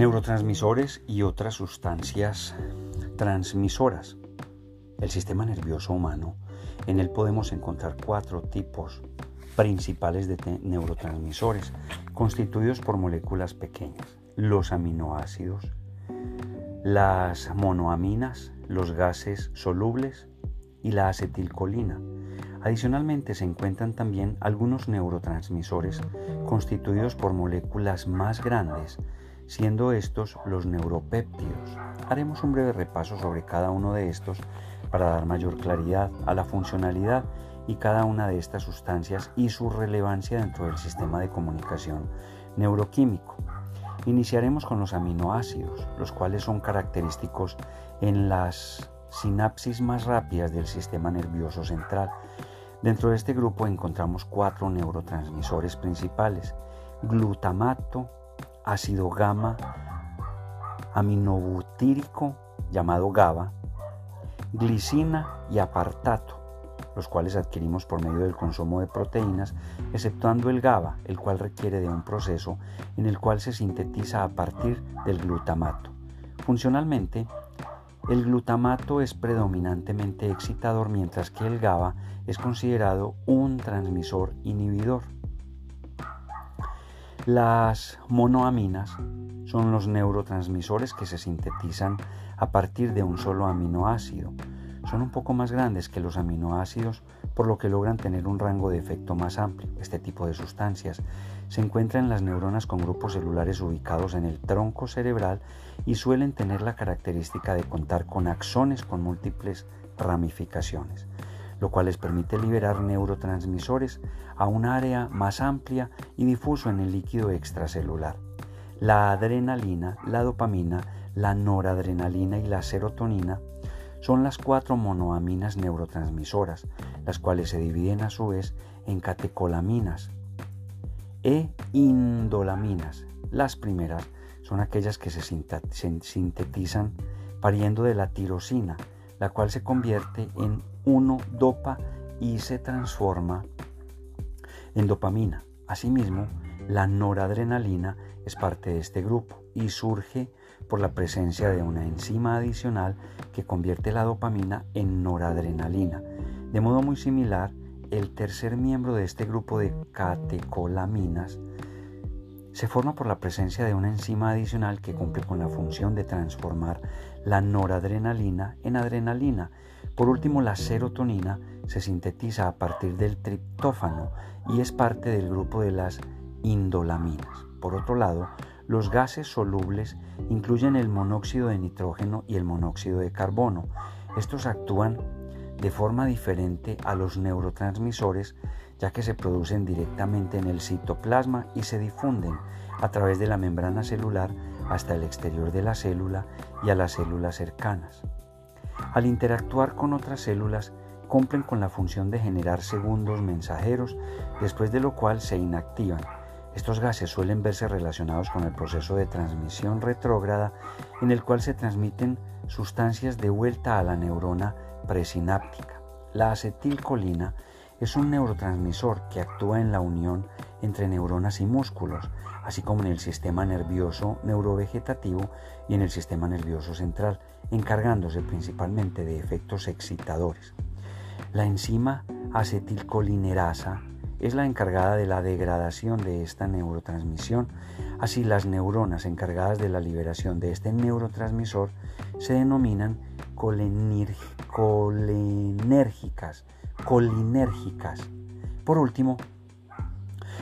Neurotransmisores y otras sustancias transmisoras. El sistema nervioso humano, en él podemos encontrar cuatro tipos principales de neurotransmisores, constituidos por moléculas pequeñas, los aminoácidos, las monoaminas, los gases solubles y la acetilcolina. Adicionalmente se encuentran también algunos neurotransmisores constituidos por moléculas más grandes, siendo estos los neuropéptidos. Haremos un breve repaso sobre cada uno de estos para dar mayor claridad a la funcionalidad y cada una de estas sustancias y su relevancia dentro del sistema de comunicación neuroquímico. Iniciaremos con los aminoácidos, los cuales son característicos en las sinapsis más rápidas del sistema nervioso central. Dentro de este grupo encontramos cuatro neurotransmisores principales, glutamato, ácido gamma, aminobutírico llamado GABA, glicina y apartato, los cuales adquirimos por medio del consumo de proteínas, exceptuando el GABA, el cual requiere de un proceso en el cual se sintetiza a partir del glutamato. Funcionalmente, el glutamato es predominantemente excitador mientras que el GABA es considerado un transmisor inhibidor. Las monoaminas son los neurotransmisores que se sintetizan a partir de un solo aminoácido. Son un poco más grandes que los aminoácidos, por lo que logran tener un rango de efecto más amplio. Este tipo de sustancias se encuentra en las neuronas con grupos celulares ubicados en el tronco cerebral y suelen tener la característica de contar con axones con múltiples ramificaciones lo cual les permite liberar neurotransmisores a un área más amplia y difuso en el líquido extracelular. La adrenalina, la dopamina, la noradrenalina y la serotonina son las cuatro monoaminas neurotransmisoras, las cuales se dividen a su vez en catecolaminas e indolaminas. Las primeras son aquellas que se sintetizan pariendo de la tirosina, la cual se convierte en 1-dopa y se transforma en dopamina. Asimismo, la noradrenalina es parte de este grupo y surge por la presencia de una enzima adicional que convierte la dopamina en noradrenalina. De modo muy similar, el tercer miembro de este grupo de catecolaminas se forma por la presencia de una enzima adicional que cumple con la función de transformar la noradrenalina en adrenalina. Por último, la serotonina se sintetiza a partir del triptófano y es parte del grupo de las indolaminas. Por otro lado, los gases solubles incluyen el monóxido de nitrógeno y el monóxido de carbono. Estos actúan de forma diferente a los neurotransmisores ya que se producen directamente en el citoplasma y se difunden a través de la membrana celular hasta el exterior de la célula y a las células cercanas. Al interactuar con otras células, cumplen con la función de generar segundos mensajeros, después de lo cual se inactivan. Estos gases suelen verse relacionados con el proceso de transmisión retrógrada, en el cual se transmiten sustancias de vuelta a la neurona presináptica. La acetilcolina es un neurotransmisor que actúa en la unión entre neuronas y músculos, así como en el sistema nervioso neurovegetativo y en el sistema nervioso central, encargándose principalmente de efectos excitadores. La enzima acetilcolinerasa es la encargada de la degradación de esta neurotransmisión, así las neuronas encargadas de la liberación de este neurotransmisor se denominan colinérgicas colinérgicas. Por último,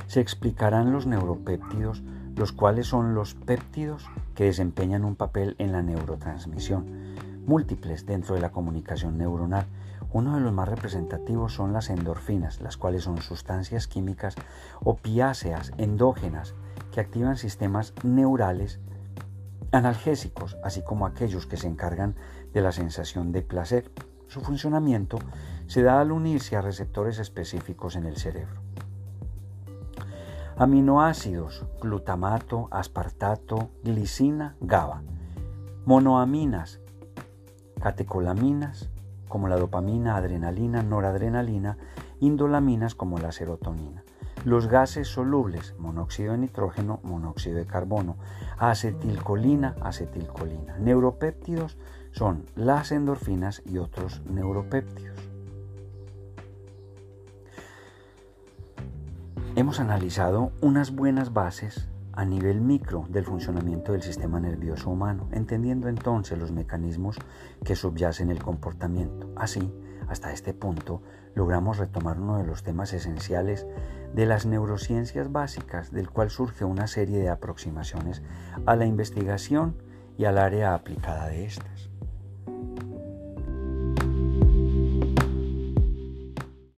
se explicarán los neuropéptidos, los cuales son los péptidos que desempeñan un papel en la neurotransmisión, múltiples dentro de la comunicación neuronal. Uno de los más representativos son las endorfinas, las cuales son sustancias químicas opiáceas endógenas que activan sistemas neurales analgésicos, así como aquellos que se encargan de la sensación de placer. Su funcionamiento se da al unirse a receptores específicos en el cerebro. Aminoácidos, glutamato, aspartato, glicina, GABA. Monoaminas, catecolaminas, como la dopamina, adrenalina, noradrenalina, indolaminas como la serotonina. los gases solubles, monóxido de nitrógeno, monóxido de carbono, acetilcolina, acetilcolina. Neuropéptidos son las endorfinas y otros neuropéptidos. Hemos analizado unas buenas bases a nivel micro del funcionamiento del sistema nervioso humano, entendiendo entonces los mecanismos que subyacen el comportamiento. Así, hasta este punto, logramos retomar uno de los temas esenciales de las neurociencias básicas, del cual surge una serie de aproximaciones a la investigación y al área aplicada de estas.